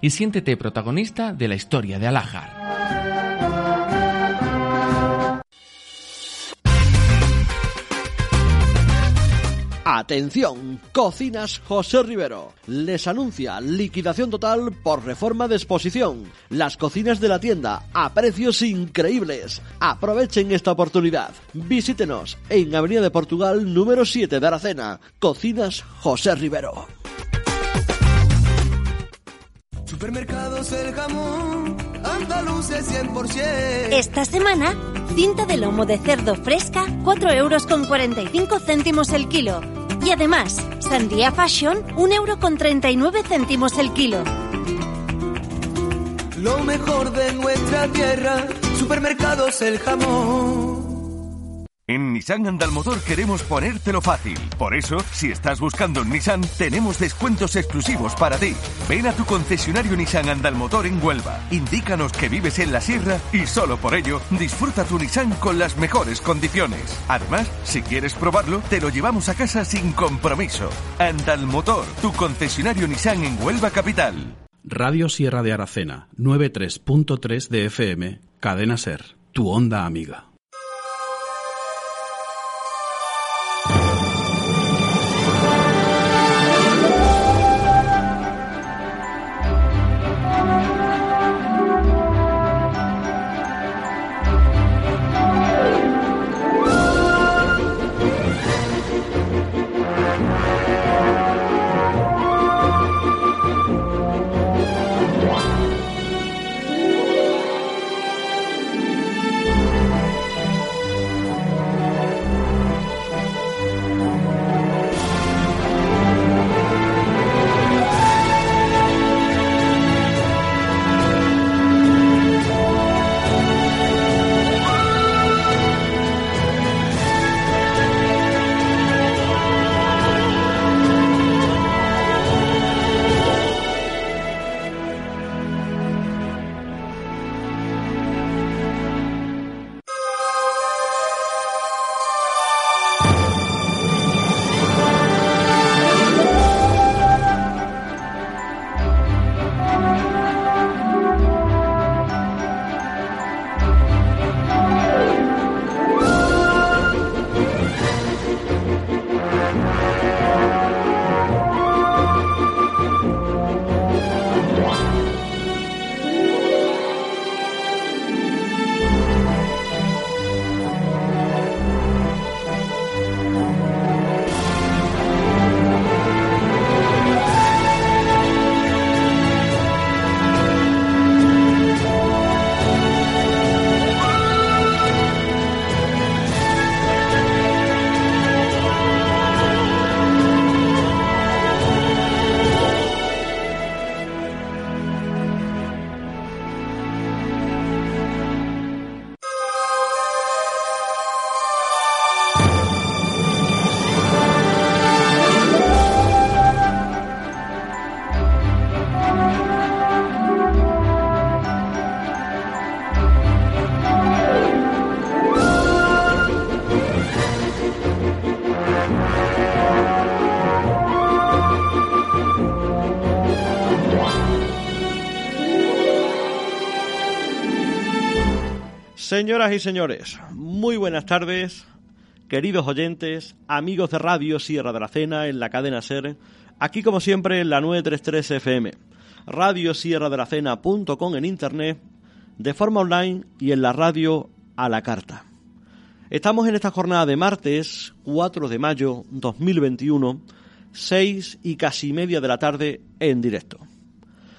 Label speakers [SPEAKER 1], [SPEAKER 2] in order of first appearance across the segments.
[SPEAKER 1] y siéntete protagonista de la historia de Alajar.
[SPEAKER 2] Atención, Cocinas José Rivero. Les anuncia liquidación total por reforma de exposición. Las cocinas de la tienda a precios increíbles. Aprovechen esta oportunidad. Visítenos en Avenida de Portugal número 7 de Aracena. Cocinas José Rivero.
[SPEAKER 3] Supermercados El Jamón, andaluces 100%.
[SPEAKER 4] Esta semana, cinta de lomo de cerdo fresca, 4 euros con 45 céntimos el kilo. Y además, sandía fashion, 1 euro con 39 céntimos el kilo.
[SPEAKER 3] Lo mejor de nuestra tierra, Supermercados El Jamón.
[SPEAKER 5] En Nissan Andalmotor queremos ponértelo fácil. Por eso, si estás buscando un Nissan, tenemos descuentos exclusivos para ti. Ven a tu concesionario Nissan Andalmotor en Huelva. Indícanos que vives en la sierra y solo por ello disfruta tu Nissan con las mejores condiciones. Además, si quieres probarlo, te lo llevamos a casa sin compromiso. Andalmotor, tu concesionario Nissan en Huelva Capital.
[SPEAKER 6] Radio Sierra de Aracena, 93.3 de FM, Cadena Ser, tu onda amiga.
[SPEAKER 2] Señoras y señores, muy buenas tardes, queridos oyentes, amigos de Radio Sierra de la Cena en la cadena SER, aquí como siempre en la 933 FM, Radio Sierra de la en internet, de forma online y en la radio a la carta. Estamos en esta jornada de martes 4 de mayo 2021, 6 y casi media de la tarde en directo.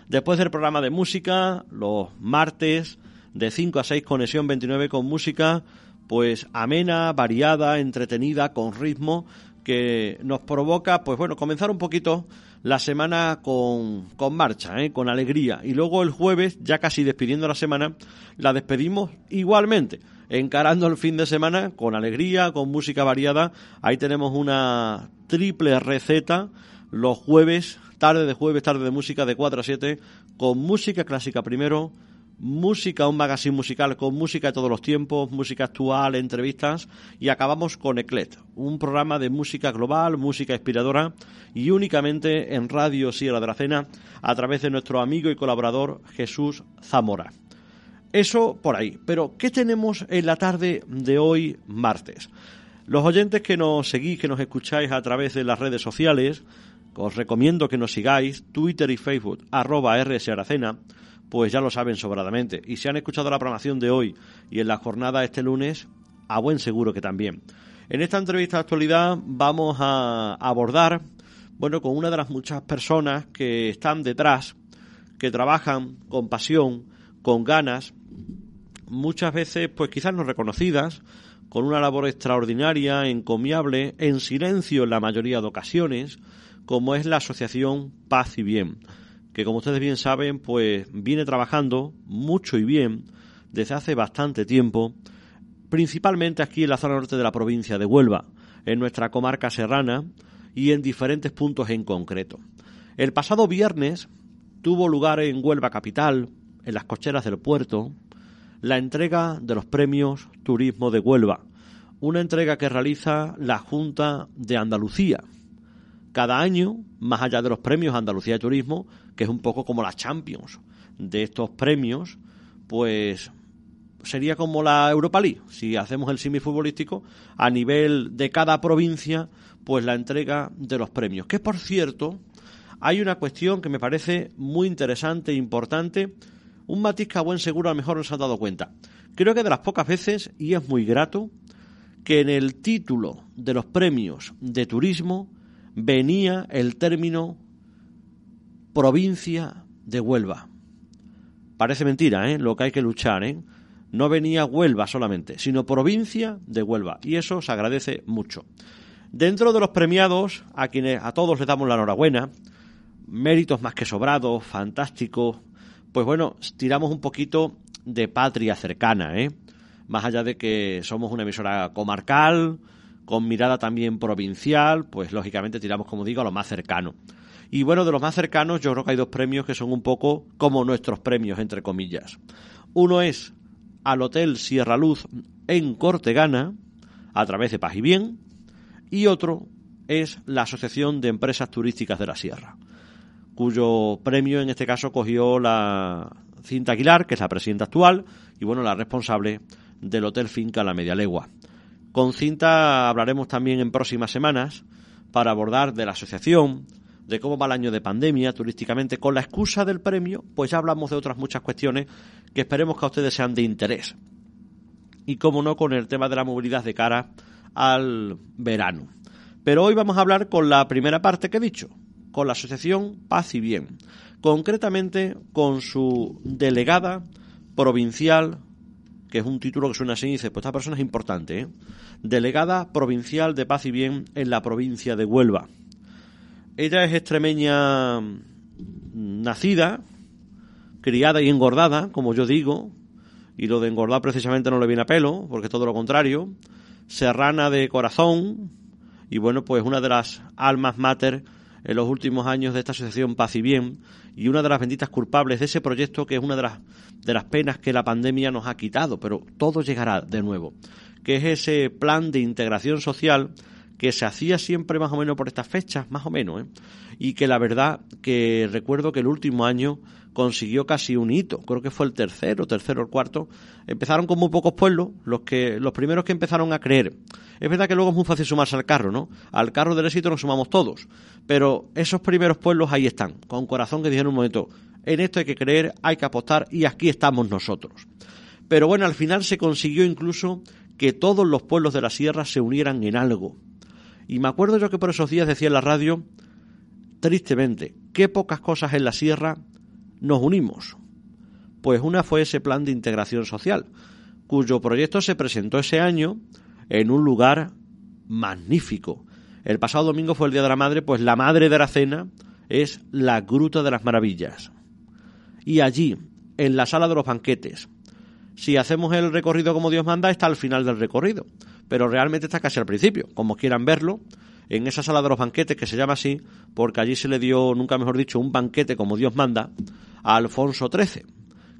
[SPEAKER 2] Después del programa de música, los martes, de 5 a 6 Conexión 29 con música pues amena, variada, entretenida, con ritmo que nos provoca pues bueno, comenzar un poquito la semana con, con marcha, ¿eh? con alegría y luego el jueves, ya casi despidiendo la semana, la despedimos igualmente encarando el fin de semana con alegría, con música variada. Ahí tenemos una triple receta los jueves, tarde de jueves, tarde de música de 4 a 7, con música clásica primero, música, un magazine musical con música de todos los tiempos, música actual, entrevistas y acabamos con Eclet, un programa de música global, música inspiradora y únicamente en Radio Sierra de la Cena a través de nuestro amigo y colaborador Jesús Zamora. Eso por ahí. Pero, ¿qué tenemos en la tarde de hoy, martes? Los oyentes que nos seguís, que nos escucháis a través de las redes sociales, os recomiendo que nos sigáis, Twitter y Facebook, arroba RS pues ya lo saben sobradamente. Y si han escuchado la programación de hoy y en la jornada este lunes, a buen seguro que también. En esta entrevista de actualidad vamos a abordar, bueno, con una de las muchas personas que están detrás, que trabajan con pasión, con ganas, muchas veces, pues quizás no reconocidas, con una labor extraordinaria, encomiable, en silencio en la mayoría de ocasiones, como es la Asociación Paz y Bien que como ustedes bien saben, pues viene trabajando mucho y bien desde hace bastante tiempo, principalmente aquí en la zona norte de la provincia de Huelva, en nuestra comarca serrana y en diferentes puntos en concreto. El pasado viernes tuvo lugar en Huelva Capital, en las cocheras del puerto, la entrega de los premios Turismo de Huelva, una entrega que realiza la Junta de Andalucía. Cada año, más allá de los premios Andalucía de Turismo, que es un poco como la Champions de estos premios, pues sería como la Europa League, si hacemos el semifutbolístico, a nivel de cada provincia, pues la entrega de los premios. Que por cierto, hay una cuestión que me parece muy interesante e importante, un matiz que a buen seguro a lo mejor no se han dado cuenta. Creo que de las pocas veces, y es muy grato, que en el título de los premios de turismo venía el término provincia de Huelva. Parece mentira, ¿eh? Lo que hay que luchar, ¿eh? No venía Huelva solamente, sino provincia de Huelva. Y eso se agradece mucho. Dentro de los premiados, a quienes a todos les damos la enhorabuena, méritos más que sobrados, fantásticos, pues bueno, tiramos un poquito de patria cercana, ¿eh? Más allá de que somos una emisora comarcal, con mirada también provincial, pues lógicamente tiramos, como digo, a lo más cercano. Y bueno, de los más cercanos yo creo que hay dos premios que son un poco como nuestros premios, entre comillas. Uno es al Hotel Sierra Luz en Cortegana, a través de Paz y Bien, y otro es la Asociación de Empresas Turísticas de la Sierra, cuyo premio en este caso cogió la Cinta Aguilar, que es la presidenta actual, y bueno, la responsable del Hotel Finca La Media Legua. Con Cinta hablaremos también en próximas semanas para abordar de la asociación, de cómo va el año de pandemia turísticamente. Con la excusa del premio, pues ya hablamos de otras muchas cuestiones que esperemos que a ustedes sean de interés. Y cómo no, con el tema de la movilidad de cara al verano. Pero hoy vamos a hablar con la primera parte que he dicho, con la Asociación Paz y Bien, concretamente con su delegada provincial, que es un título que suena así y dice, pues esta persona es importante, ¿eh? delegada provincial de Paz y Bien en la provincia de Huelva. Ella es extremeña nacida, criada y engordada, como yo digo, y lo de engordar precisamente no le viene a pelo, porque es todo lo contrario, serrana de corazón, y bueno, pues una de las almas mater en los últimos años de esta asociación Paz y Bien, y una de las benditas culpables de ese proyecto que es una de las, de las penas que la pandemia nos ha quitado, pero todo llegará de nuevo, que es ese plan de integración social que se hacía siempre más o menos por estas fechas, más o menos, ¿eh? y que la verdad que recuerdo que el último año consiguió casi un hito, creo que fue el tercero, tercero o el cuarto, empezaron con muy pocos pueblos, los que los primeros que empezaron a creer. Es verdad que luego es muy fácil sumarse al carro, ¿no? Al carro del éxito nos sumamos todos, pero esos primeros pueblos ahí están, con corazón que dijeron un momento, en esto hay que creer, hay que apostar y aquí estamos nosotros. Pero bueno, al final se consiguió incluso que todos los pueblos de la sierra se unieran en algo y me acuerdo yo que por esos días decía en la radio, tristemente, qué pocas cosas en la sierra nos unimos. Pues una fue ese plan de integración social, cuyo proyecto se presentó ese año en un lugar magnífico. El pasado domingo fue el Día de la Madre, pues la madre de la cena es la Gruta de las Maravillas. Y allí, en la sala de los banquetes, si hacemos el recorrido como Dios manda, está al final del recorrido pero realmente está casi al principio, como quieran verlo, en esa sala de los banquetes, que se llama así, porque allí se le dio, nunca mejor dicho, un banquete como Dios manda, a Alfonso XIII,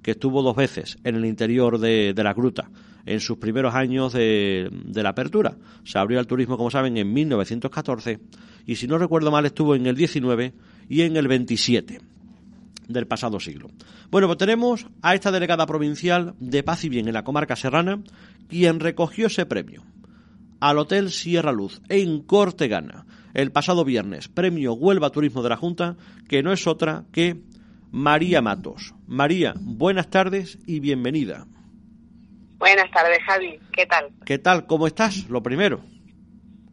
[SPEAKER 2] que estuvo dos veces en el interior de, la gruta en sus primeros años de, de, la apertura. Se abrió al turismo, como saben, en 1914 y, si no recuerdo mal, estuvo en el 19 y en el 27 del pasado siglo. Bueno, pues tenemos a esta delegada provincial de Paz y Bien en la comarca serrana, quien recogió ese premio al Hotel Sierra Luz en Cortegana el pasado viernes, premio Huelva Turismo de la Junta, que no es otra que María Matos. María, buenas tardes y bienvenida.
[SPEAKER 7] Buenas tardes, Javi. ¿Qué tal?
[SPEAKER 2] ¿Qué tal? ¿Cómo estás? Lo primero.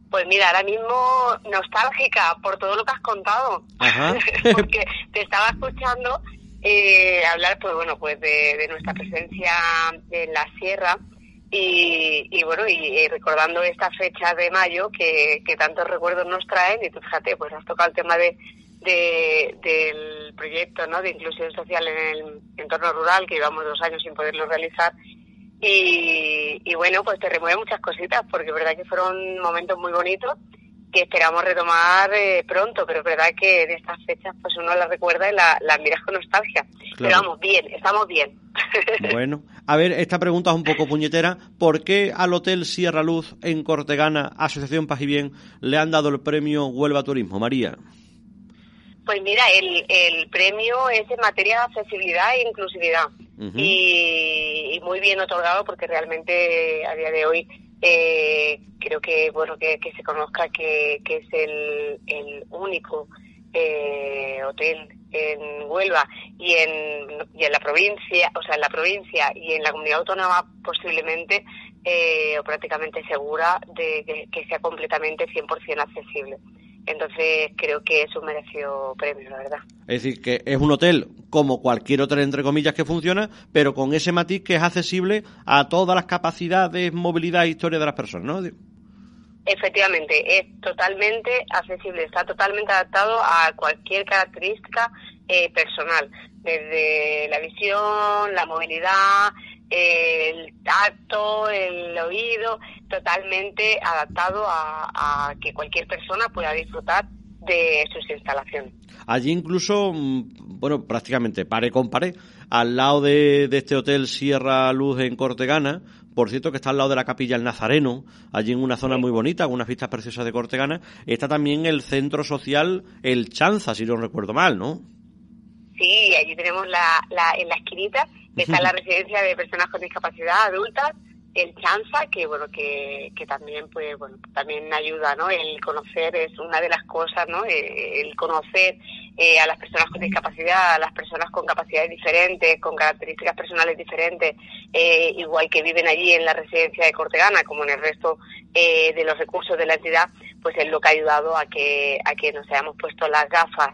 [SPEAKER 7] Pues mira, ahora mismo nostálgica por todo lo que has contado. Porque te estaba escuchando eh, hablar, pues bueno, pues de, nuestra presencia en la sierra y, bueno, y, recordando esta fecha de mayo que, tantos recuerdos nos traen y tú fíjate, pues has tocado el tema de, del proyecto ¿no? de inclusión social en el entorno rural que llevamos dos años sin poderlo realizar y, bueno, pues te remueve muchas cositas porque es verdad que fueron momentos muy bonitos que esperamos retomar eh, pronto, pero es verdad que en estas fechas pues uno las recuerda y las la miras con nostalgia. Pero vamos, bien, estamos bien.
[SPEAKER 2] Bueno, a ver, esta pregunta es un poco puñetera. ¿Por qué al Hotel Sierra Luz en Cortegana, Asociación Paz y Bien, le han dado el premio Huelva Turismo? María.
[SPEAKER 7] Pues mira, el, el premio es en materia de accesibilidad e inclusividad. y, muy bien otorgado porque realmente a día de hoy eh, creo que bueno que, se conozca que, que es el, el único eh, hotel en Huelva y en, y en la provincia, o sea, en la provincia y en la comunidad autónoma posiblemente eh, o prácticamente segura de que, sea completamente 100% accesible. Entonces creo que es un merecido premio, la verdad.
[SPEAKER 2] Es decir, que es un hotel como cualquier hotel, entre comillas, que funciona, pero con ese matiz que es accesible a todas las capacidades, movilidad e historia de las personas, ¿no?
[SPEAKER 7] Efectivamente, es totalmente accesible, está totalmente adaptado a cualquier característica eh, personal, desde la visión, la movilidad, el tacto, el oído, totalmente adaptado a, que cualquier persona pueda disfrutar de sus instalaciones.
[SPEAKER 2] Allí incluso, mm, bueno, prácticamente pare con pare, al lado de, de, este hotel Sierra Luz en Cortegana, por cierto, que está al lado de la capilla El Nazareno, allí en una zona muy bonita, con unas vistas preciosas de Cortegana. Está también el centro social El Chanza, si no recuerdo mal, ¿no?
[SPEAKER 7] Sí, allí tenemos la, la, en la esquinita, está la residencia de personas con discapacidad adultas, el Chanza, que bueno, que, que también pues bueno, también ayuda, ¿no? El conocer es una de las cosas, ¿no? Eh, el conocer eh, a las personas con discapacidad, a las personas con capacidades diferentes, con características personales diferentes, eh, igual que viven allí en la residencia de Cortegana, como en el resto eh, de los recursos de la entidad, pues es lo que ha ayudado a que, a que nos hayamos puesto las gafas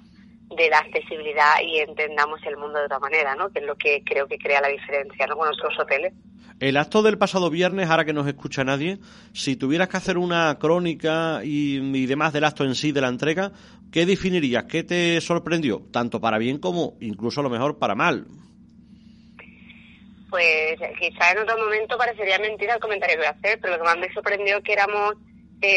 [SPEAKER 7] de la accesibilidad y entendamos el mundo de otra manera, ¿no? Que es lo que creo que crea la diferencia, ¿no? Con nuestros hoteles.
[SPEAKER 2] El acto del pasado viernes, ahora que no escucha nadie, si tuvieras que hacer una crónica y, y, demás del acto en sí, de la entrega, ¿qué definirías? ¿Qué te sorprendió? Tanto para bien como incluso a lo mejor para mal.
[SPEAKER 7] Pues quizá en otro momento parecería mentira el comentario que voy a hacer, pero lo que más me sorprendió que éramos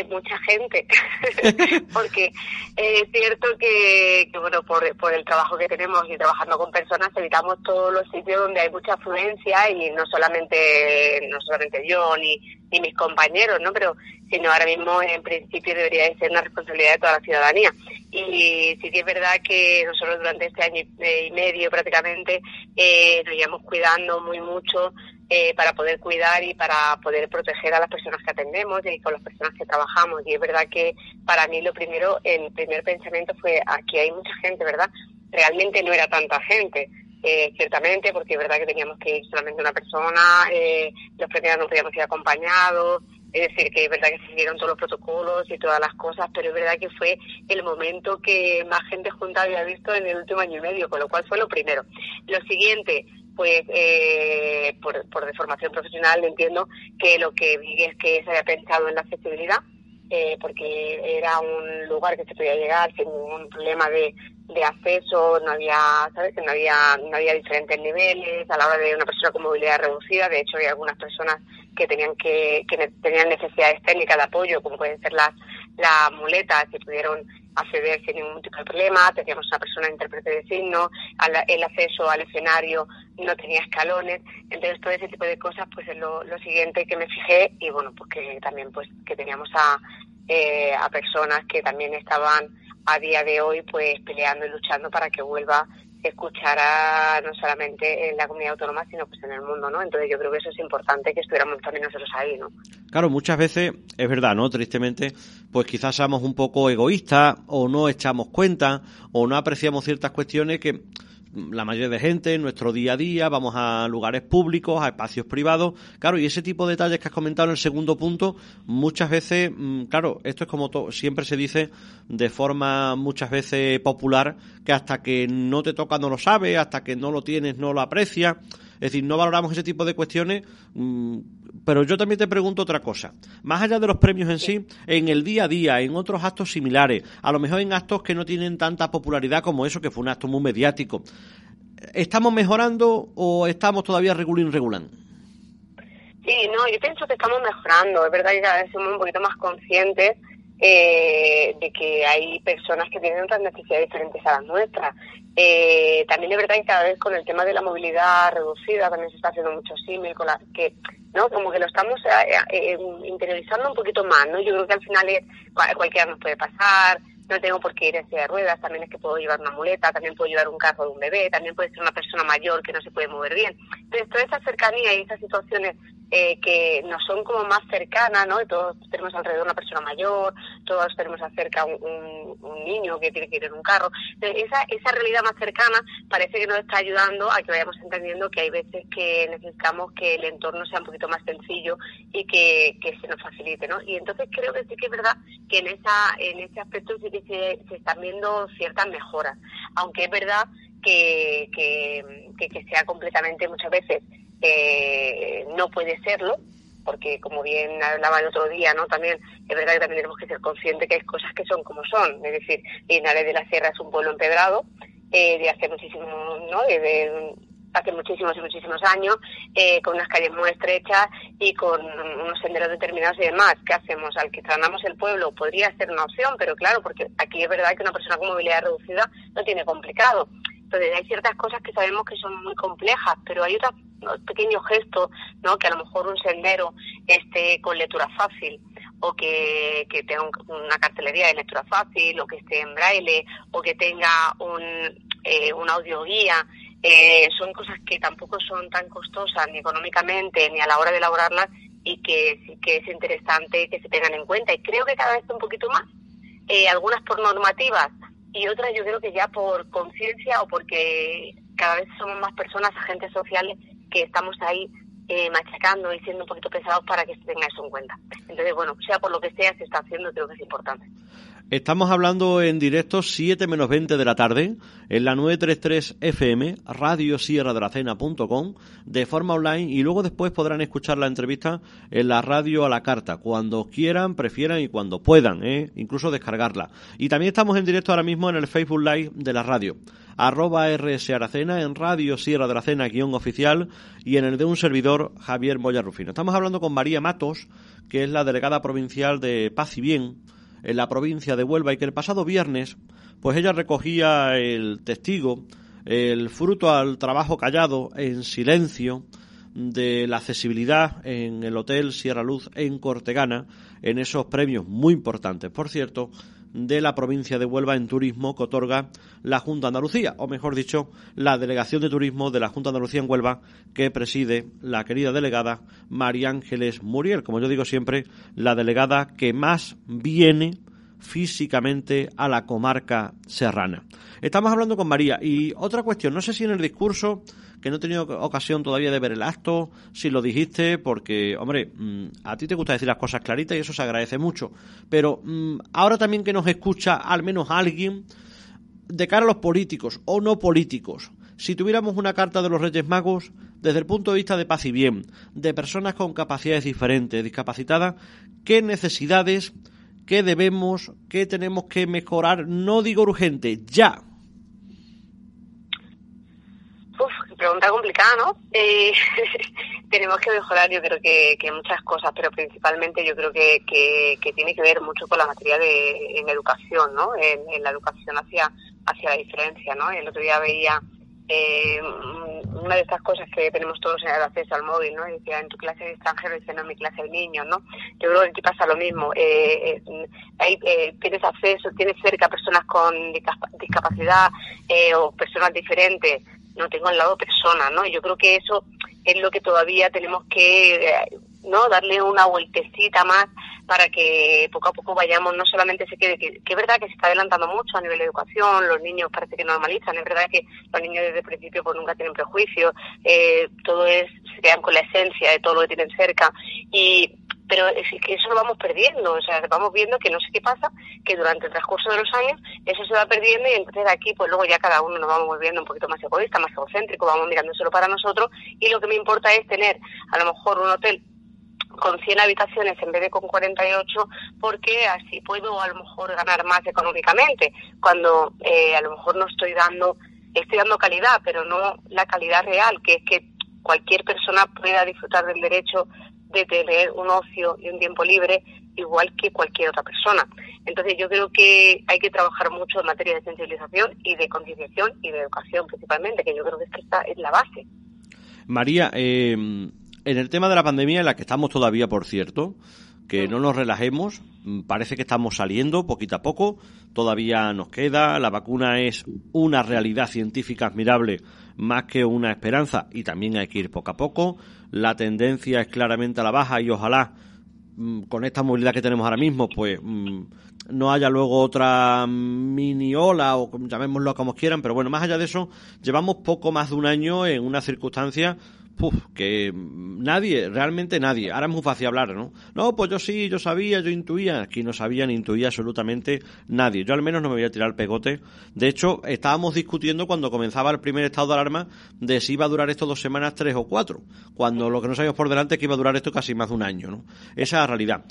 [SPEAKER 7] mucha gente, porque es cierto que, bueno, por, por el trabajo que tenemos y trabajando con personas, evitamos todos los sitios donde hay mucha afluencia y no solamente, no solamente yo ni, ni mis compañeros, ¿no? Pero sino ahora mismo en principio debería de ser una responsabilidad de toda la ciudadanía. Y sí que es verdad que nosotros durante este año y medio prácticamente eh, nos íbamos cuidando muy mucho eh, para poder cuidar y para poder proteger a las personas que atendemos y con las personas que trabajamos. Y es verdad que para mí lo primero, el primer pensamiento fue aquí hay mucha gente, ¿verdad? Realmente no era tanta gente. Eh, ciertamente, porque es verdad que teníamos que ir solamente una persona, eh, los primeros no podíamos ir acompañados, es decir, que es verdad que se siguieron todos los protocolos y todas las cosas, pero es verdad que fue el momento que más gente junta había visto en el último año y medio, con lo cual fue lo primero. Lo siguiente, pues eh, por, por deformación profesional entiendo que lo que vi es que se había pensado en la accesibilidad, eh, porque era un lugar que se podía llegar sin ningún problema de, de acceso, no había, ¿sabes? Que no había, no había diferentes niveles a la hora de una persona con movilidad reducida. De hecho, hay algunas personas que tenían que, que tenían necesidades técnicas de apoyo, como pueden ser las, las muletas, que pudieron acceder sin ningún tipo de problema. Teníamos una persona intérprete de signos, el acceso al escenario no tenía escalones. Entonces, todo ese tipo de cosas, pues es lo, lo siguiente que me fijé y bueno, pues que también pues que teníamos a, eh, a personas que también estaban a día de hoy pues peleando y luchando para que vuelva a escuchar a, no solamente en la comunidad autónoma sino pues en el mundo, ¿no? Entonces yo creo que eso es importante que estuviéramos también nosotros ahí, ¿no?
[SPEAKER 2] Claro, muchas veces es verdad, ¿no? Tristemente, pues quizás seamos un poco egoístas o no echamos cuenta o no apreciamos ciertas cuestiones que la mayoría de gente en nuestro día a día, vamos a lugares públicos, a espacios privados, claro, y ese tipo de detalles que has comentado en el segundo punto, muchas veces, mm, claro, esto es como siempre se dice de forma muchas veces popular, que hasta que no te toca no lo sabes, hasta que no lo tienes no lo aprecias, es decir, no valoramos ese tipo de cuestiones, mm, pero yo también te pregunto otra cosa. Más allá de los premios en sí, en el día a día, en otros actos similares, a lo mejor en actos que no tienen tanta popularidad como eso, que fue un acto muy mediático, ¿estamos mejorando o estamos todavía regulín regulán?
[SPEAKER 7] Sí, no, yo pienso que estamos mejorando. Es verdad que cada vez somos un poquito más conscientes eh, de que hay personas que tienen otras necesidades diferentes a las nuestras. Eh, también es verdad que cada vez con el tema de la movilidad reducida también se está haciendo mucho símil con la que no como que lo estamos eh, eh, interiorizando un poquito más no yo creo que al final es, cualquiera nos puede pasar no tengo por qué ir en silla de ruedas, también es que puedo llevar una muleta, también puedo llevar un carro de un bebé, también puede ser una persona mayor que no se puede mover bien. Entonces, toda esa cercanía y esas situaciones eh, que nos son como más cercanas, ¿no? todos tenemos alrededor una persona mayor, todos tenemos acerca un, un, niño que tiene que ir en un carro. esa, esa realidad más cercana parece que nos está ayudando a que vayamos entendiendo que hay veces que necesitamos que el entorno sea un poquito más sencillo y que, que se nos facilite, ¿no? Y entonces creo que sí que es verdad que en esa en ese aspecto sí que se, se están viendo ciertas mejoras, aunque es verdad que, que, que, que sea completamente muchas veces eh, no puede serlo, porque como bien hablaba el otro día, ¿no? También es verdad que también tenemos que ser conscientes que hay cosas que son como son, es decir, Linares de la Sierra es un pueblo empedrado eh, de hace muchísimo, ¿no? De, hace muchísimos y muchísimos años, eh, con unas calles muy estrechas y con unos senderos determinados y demás. ¿Qué hacemos? Al que tratamos el pueblo podría ser una opción, pero claro, porque aquí es verdad que una persona con movilidad reducida no tiene complicado. Entonces hay ciertas cosas que sabemos que son muy complejas, pero hay otros pequeños gestos, ¿no? Que a lo mejor un sendero esté con lectura fácil o que, que tenga una cartelería de lectura fácil o que esté en braille o que tenga un, eh, un audio guía. Eh, son cosas que tampoco son tan costosas ni económicamente ni a la hora de elaborarlas y que sí que es interesante que se tengan en cuenta. Y creo que cada vez un poquito más, eh, algunas por normativas, y otras yo creo que ya por conciencia o porque cada vez somos más personas, agentes sociales, que estamos ahí eh, machacando y siendo un poquito pesados para que se tenga eso en cuenta. Entonces, bueno, sea por lo que sea, se está haciendo, creo que es importante.
[SPEAKER 2] Estamos hablando en directo 7 menos 20 de la tarde en la 933 FM, radio sierra de la cena.com, de forma online y luego después podrán escuchar la entrevista en la radio a la carta, cuando quieran, prefieran y cuando puedan, ¿eh? incluso descargarla. Y también estamos en directo ahora mismo en el Facebook Live de la radio arroba RS Aracena, en Radio Sierra de la Cena, guion oficial, y en el de un servidor, Javier Moya Rufino. Estamos hablando con María Matos, que es la delegada provincial de Paz y Bien, en la provincia de Huelva y que el pasado viernes, pues ella recogía el testigo, el fruto al trabajo callado, en silencio, de la accesibilidad en el Hotel Sierra Luz en Cortegana, en esos premios muy importantes, por cierto, de la provincia de Huelva en turismo que otorga la Junta Andalucía, o mejor dicho, la Delegación de Turismo de la Junta de Andalucía en Huelva, que preside la querida delegada María Ángeles Muriel, como yo digo siempre, la delegada que más viene físicamente a la comarca serrana. Estamos hablando con María y otra cuestión, no sé si en el discurso que no he tenido ocasión todavía de ver el acto, si lo dijiste, porque, hombre, mm, a ti te gusta decir las cosas claritas y eso se agradece mucho. Pero mm, ahora también que nos escucha al menos alguien, de cara a los políticos o no políticos, si tuviéramos una carta de los Reyes Magos, desde el punto de vista de paz y bien, de personas con capacidades diferentes, discapacitadas, ¿qué necesidades, que debemos, que tenemos que mejorar, no digo urgente, ya.
[SPEAKER 7] Uf, pregunta complicada, ¿no? Eh, tenemos que mejorar, yo creo que, muchas cosas, pero principalmente yo creo que, que, tiene que ver mucho con la materia de en educación, ¿no? En, en la educación hacia hacia la diferencia, ¿no? El otro día veía eh, una de estas cosas que tenemos todos en el acceso al móvil, ¿no? decía, en tu clase de extranjero, dice, no, en mi clase de niños, ¿no? Yo creo que aquí pasa lo mismo. Eh, eh, eh tienes acceso, tienes cerca personas con discapacidad eh, o personas diferentes, no tengo al lado personas, ¿no? Yo creo que eso es lo que todavía tenemos que no darle una vueltecita más para que poco a poco vayamos no solamente se quede que, es verdad que se está adelantando mucho a nivel de educación los niños parece que normalizan es verdad que los niños desde el principio pues nunca tienen prejuicios eh, todo es se quedan con la esencia de todo lo que tienen cerca y pero es que eso lo vamos perdiendo, o sea, vamos viendo que no sé qué pasa, que durante el transcurso de los años eso se va perdiendo y entonces aquí pues luego ya cada uno nos vamos volviendo un poquito más egoísta, más egocéntrico, vamos mirando solo para nosotros y lo que me importa es tener a lo mejor un hotel con 100 habitaciones en vez de con 48 porque así puedo a lo mejor ganar más económicamente cuando eh, a lo mejor no estoy dando estoy dando calidad pero no la calidad real que es que cualquier persona pueda disfrutar del derecho de tener un ocio y un tiempo libre igual que cualquier otra persona. Entonces yo creo que hay que trabajar mucho en materia de sensibilización y de concienciación y de educación principalmente, que yo creo que esta es la base.
[SPEAKER 2] María, eh, en el tema de la pandemia, en la que estamos todavía, por cierto, que no nos relajemos, mm, parece que estamos saliendo poquito a poco, todavía nos queda, la vacuna es una realidad científica admirable más que una esperanza y también hay que ir poco a poco, la tendencia es claramente a la baja y ojalá mm, con esta movilidad que tenemos ahora mismo, pues mm, no haya luego otra mini ola o llamémoslo como quieran, pero bueno, más allá de eso, llevamos poco más de un año en una circunstancia Puf, que nadie, realmente nadie. Ahora es muy fácil hablar, ¿no? No, pues yo sí, yo sabía, yo intuía. Aquí no sabía ni intuía absolutamente nadie. Yo al menos no me voy a tirar el pegote. De hecho, estábamos discutiendo cuando comenzaba el primer estado de alarma de si iba a durar esto dos semanas, tres o cuatro. Cuando lo que no sabíamos por delante es que iba a durar esto casi más de un año, ¿no? Esa es la realidad.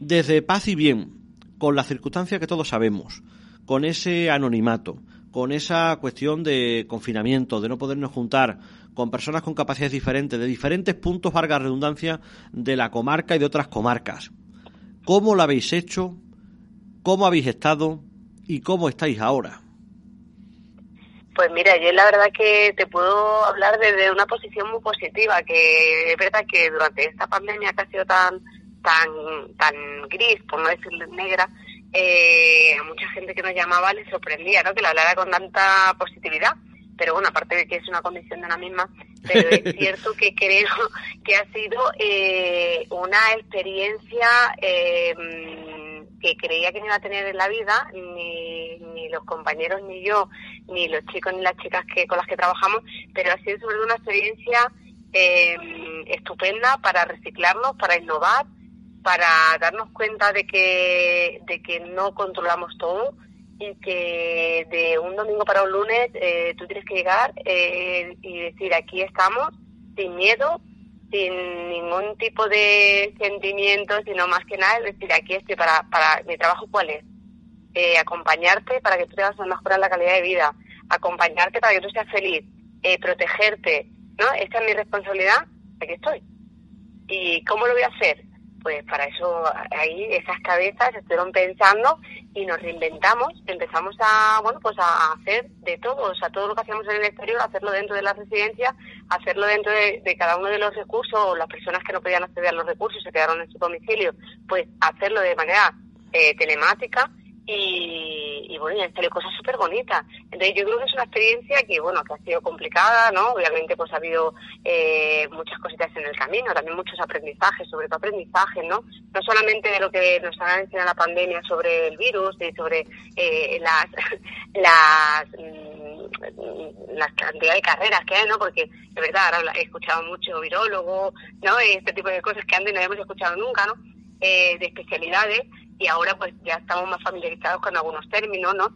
[SPEAKER 2] Desde paz y bien, con las circunstancias que todos sabemos, con ese anonimato, con esa cuestión de confinamiento, de no podernos juntar, con personas con capacidades diferentes, de diferentes puntos, larga redundancia, de la comarca y de otras comarcas. ¿Cómo lo habéis hecho? ¿Cómo habéis estado? ¿Y cómo estáis ahora?
[SPEAKER 7] Pues mira, yo la verdad que te puedo hablar desde una posición muy positiva, que es verdad que durante esta pandemia que ha sido tan tan tan gris, por no decir negra, eh, a mucha gente que nos llamaba le sorprendía, ¿no? Que la hablara con tanta positividad pero bueno, aparte de que es una condición de una misma, pero es cierto que creo que ha sido eh, una experiencia eh, que creía que no iba a tener en la vida, ni, ni los compañeros, ni yo, ni los chicos, ni las chicas que con las que trabajamos, pero ha sido sobre todo una experiencia eh, estupenda para reciclarnos, para innovar, para darnos cuenta de que, de que no controlamos todo, y que de un domingo para un lunes eh, tú tienes que llegar eh, y decir aquí estamos sin miedo, sin ningún tipo de sentimiento, sino más que nada decir aquí estoy para, para mi trabajo cuál es, eh, acompañarte para que tú te vas a mejorar la calidad de vida, acompañarte para que tú seas feliz, protegerte, ¿no? Esta es mi responsabilidad, aquí estoy. ¿Y cómo lo voy a hacer? Pues para eso ahí esas cabezas estuvieron pensando y nos reinventamos, empezamos a, bueno, pues a hacer de todo, o sea, todo lo que hacíamos en el exterior, hacerlo dentro de la residencia, hacerlo dentro de, cada uno de los recursos, o las personas que no podían acceder a los recursos se quedaron en su domicilio, pues hacerlo de manera eh, telemática y, y bueno, y han salido cosas súper bonitas. Entonces yo creo que es una experiencia que, bueno, que ha sido complicada, ¿no? Obviamente pues ha habido eh, muchas cositas en el camino, también muchos aprendizajes, sobre todo aprendizajes, ¿no? No solamente de lo que nos ha enseñado la pandemia sobre el virus y sobre eh, las, las, mm, las cantidad de carreras que hay, ¿no? Porque de verdad ahora he escuchado mucho virólogo, ¿no? Este tipo de cosas que antes no habíamos escuchado nunca, ¿no? Eh, de especialidades y ahora pues ya estamos más familiarizados con algunos términos, ¿no?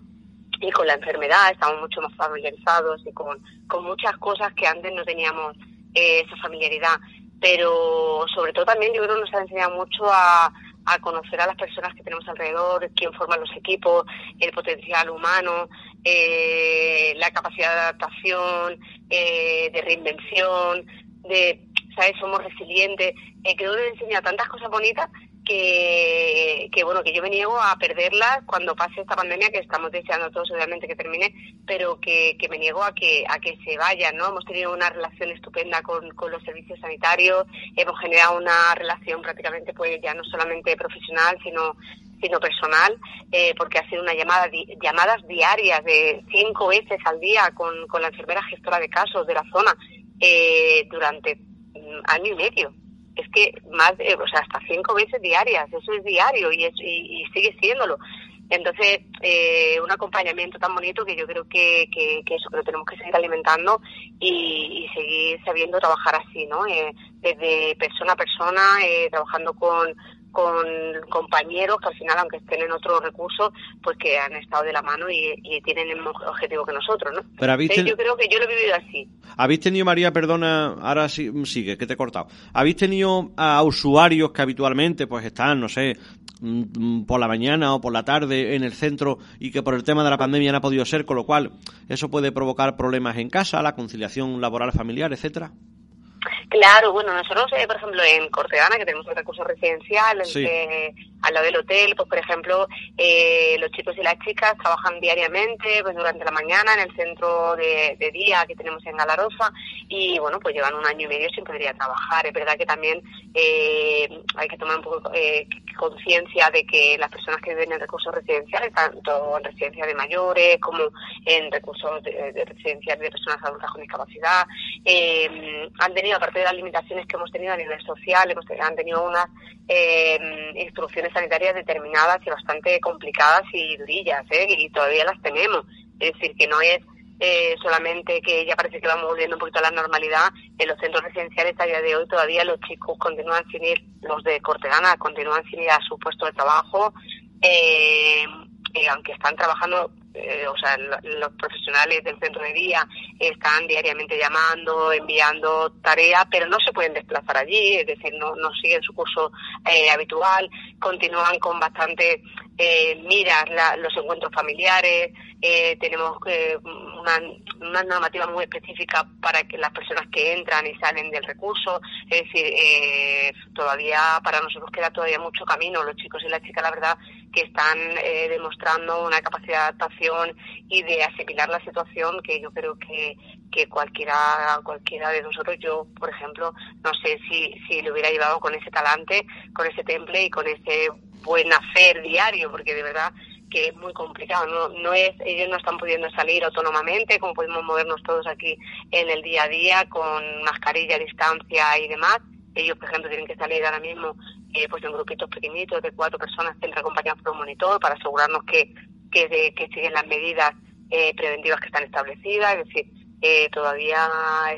[SPEAKER 7] Y con la enfermedad estamos mucho más familiarizados y con, con muchas cosas que antes no teníamos eh, esa familiaridad. Pero sobre todo también yo creo que nos ha enseñado mucho a, a conocer a las personas que tenemos alrededor, quién forma los equipos, el potencial humano, eh, la capacidad de adaptación, eh, de reinvención, de, ¿sabes? Somos resilientes. Eh, creo que nos enseña tantas cosas bonitas que, que bueno que yo me niego a perderlas cuando pase esta pandemia que estamos deseando todos obviamente que termine pero que, que me niego a que a que se vayan no hemos tenido una relación estupenda con, con los servicios sanitarios hemos generado una relación prácticamente pues ya no solamente profesional sino sino personal, eh, porque ha sido una llamada, llamadas diarias de cinco veces al día con, con la enfermera gestora de casos de la zona eh, durante mm, año y medio es que más, de, o sea, hasta cinco veces diarias, eso es diario y, es, y, sigue siéndolo. Entonces, eh, un acompañamiento tan bonito que yo creo que, que, que eso, que lo tenemos que seguir alimentando y, y seguir sabiendo trabajar así, ¿no? Eh, desde persona a persona, eh, trabajando con, con compañeros que al final, aunque estén en otros recursos, pues que han estado de la mano y, tienen el mismo objetivo que nosotros, ¿no?
[SPEAKER 2] Pero habéis
[SPEAKER 7] Yo creo que yo lo he vivido así.
[SPEAKER 2] ¿Habéis tenido, María, perdona, ahora sí, sigue, que te he cortado. ¿Habéis tenido a usuarios que habitualmente pues están, no sé, mm, por la mañana o por la tarde en el centro y que por el tema de la pandemia no ha podido ser, con lo cual eso puede provocar problemas en casa, la conciliación laboral familiar, etcétera?
[SPEAKER 7] Claro, bueno, nosotros, eh, por ejemplo, en Cortegana, que tenemos un recurso residencial,
[SPEAKER 2] Sí.
[SPEAKER 7] eh, al lado del hotel, pues por ejemplo, eh, los chicos y las chicas trabajan diariamente, pues durante la mañana en el centro de, de día que tenemos en Galarosa y bueno, pues llevan un año y medio sin poder ir a trabajar. Es verdad que también eh, hay que tomar un poco eh, conciencia de que las personas que viven en recursos residenciales, tanto en residencias de mayores como en recursos de, de residenciales de personas adultas con discapacidad, eh, han tenido, aparte de las limitaciones que hemos tenido a nivel social, hemos, han tenido unas eh, instrucciones sanitarias determinadas y bastante complicadas y durillas, ¿eh? y todavía las tenemos. Es decir, que no es eh, solamente que ya parece que vamos volviendo un poquito a la normalidad. En los centros residenciales a día de hoy todavía los chicos continúan sin ir, los de Cortegana continúan sin ir a su puesto de trabajo, eh, eh, aunque están trabajando eh, o sea, los profesionales del centro de día están diariamente llamando, enviando tareas, pero no se pueden desplazar allí, es decir, no, siguen su curso eh, habitual, continúan con bastante eh, miras la, los encuentros familiares, eh, tenemos eh, una, una, normativa muy específica para que las personas que entran y salen del recurso, es decir, eh, todavía para nosotros queda todavía mucho camino, los chicos y las chicas, la verdad, que están demostrando una capacidad de adaptación y de asimilar la situación que yo creo que, que cualquiera cualquiera de nosotros, yo por ejemplo, no sé si, si lo hubiera llevado con ese talante, con ese temple y con ese buen hacer diario, porque de verdad que es muy complicado, no, no es, ellos no están pudiendo salir autónomamente, como podemos movernos todos aquí en el día a día, con mascarilla, distancia y demás. Ellos, por ejemplo, tienen que salir ahora mismo eh, pues en grupitos pequeñitos de cuatro personas, siempre acompañados por un monitor para asegurarnos que, que, de, que siguen las medidas eh, preventivas que están establecidas, es decir, eh, todavía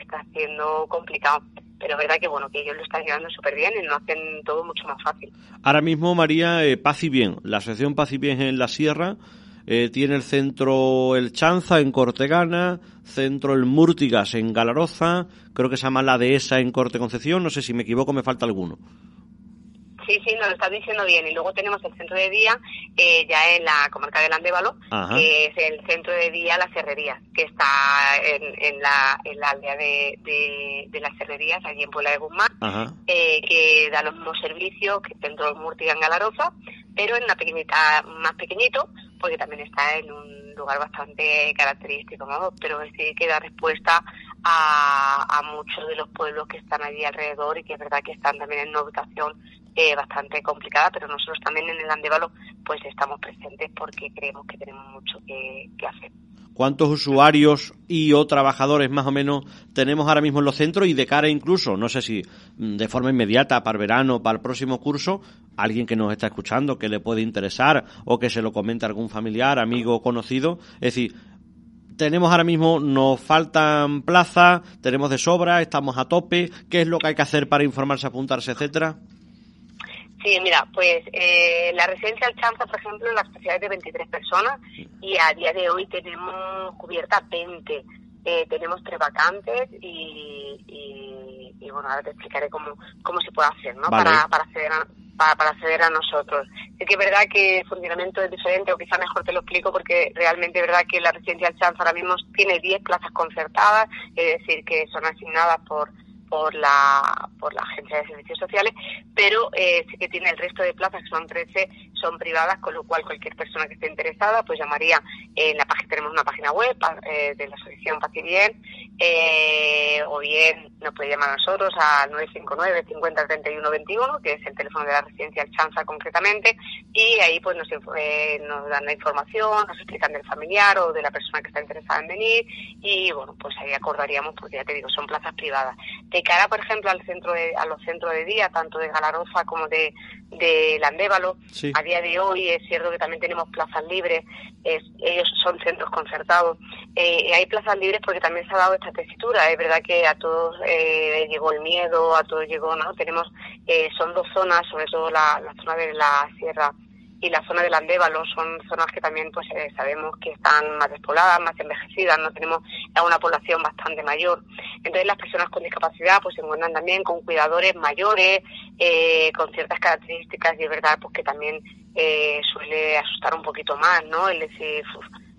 [SPEAKER 7] está siendo complicado. Pero es verdad que ellos lo están llevando súper bien y lo hacen todo mucho más fácil.
[SPEAKER 2] Ahora mismo, María, eh, Paz y Bien, la asociación Paz y Bien en la Sierra, eh, tiene el centro El Chanza en Cortegana, centro El Múrtigas en Galaroza, creo que se llama La Dehesa en Corte Concepción, no sé si me equivoco, me falta alguno.
[SPEAKER 7] Sí, sí, nos lo estás diciendo bien. Y luego tenemos el centro de día eh, ya en la comarca del Andévalo,
[SPEAKER 2] Ajá.
[SPEAKER 7] que es el centro de día Las Herrerías, que está en, en, la, en la aldea de, de, de Las Herrerías, allí en Puebla de Guzmán, eh, que da los mismos servicios que el centro de Murtiga en Galaroza, pero en una pequeñita, más pequeñito, porque también está en un lugar bastante característico, ¿no? pero sí que da respuesta a, a muchos de los pueblos que están allí alrededor y que es verdad que están también en una ubicación eh, bastante complicada, pero nosotros también en el Andévalo pues estamos presentes porque creemos que tenemos mucho que, hacer.
[SPEAKER 2] ¿Cuántos usuarios y o trabajadores más o menos tenemos ahora mismo en los centros y de cara incluso, no sé si mm, de forma inmediata para el verano, para el próximo curso, alguien que nos está escuchando que le puede interesar o que se lo comente algún familiar, amigo conocido? Es decir, tenemos ahora mismo, nos faltan plazas, tenemos de sobra, estamos a tope, ¿qué es lo que hay que hacer para informarse, apuntarse, etcétera?
[SPEAKER 7] Sí, mira, pues eh, la residencia Alchanza, por ejemplo, la capacidad es de 23 personas y a día de hoy tenemos cubiertas 20. Eh, tenemos tres vacantes y, y, y, bueno, ahora te explicaré cómo, cómo se puede hacer, ¿no?
[SPEAKER 2] Vale.
[SPEAKER 7] Para, para acceder a, para, para acceder a nosotros. Sí que es verdad que el funcionamiento es diferente, o quizá mejor te lo explico, porque realmente es verdad que la residencia Chance ahora mismo tiene 10 plazas concertadas, es decir, que son asignadas por por la, por la Agencia de Servicios Sociales, pero eh, sí que tiene el resto de plazas, que son 13, son privadas, con lo cual cualquier persona que esté interesada pues llamaría en la página, tenemos una página web eh, de la asociación Paz y Bien, eh, o bien nos puede llamar a nosotros al 959 50 31 21, que es el teléfono de la residencia Chanza concretamente, y ahí pues nos, eh, nos dan la información, nos explican del familiar o de la persona que está interesada en venir, y bueno, pues ahí acordaríamos, porque ya te digo, son plazas privadas. De cara, por ejemplo, al centro de, a los centros de día, tanto de Galaroza como de, de Landévalo, a día de hoy es cierto que también tenemos plazas libres, ellos son centros concertados, eh, hay plazas libres porque también se ha dado esta tesitura, es verdad que a todos eh, llegó el miedo, a todos llegó, ¿no? Tenemos, eh, son dos zonas, sobre todo la, la zona de la sierra y la zona del Andévalo son zonas que también pues eh, sabemos que están más despobladas, más envejecidas, no tenemos una población bastante mayor. Entonces las personas con discapacidad pues se encuentran también con cuidadores mayores, eh, con ciertas características y es verdad pues que también eh, suele asustar un poquito más, ¿no? El decir,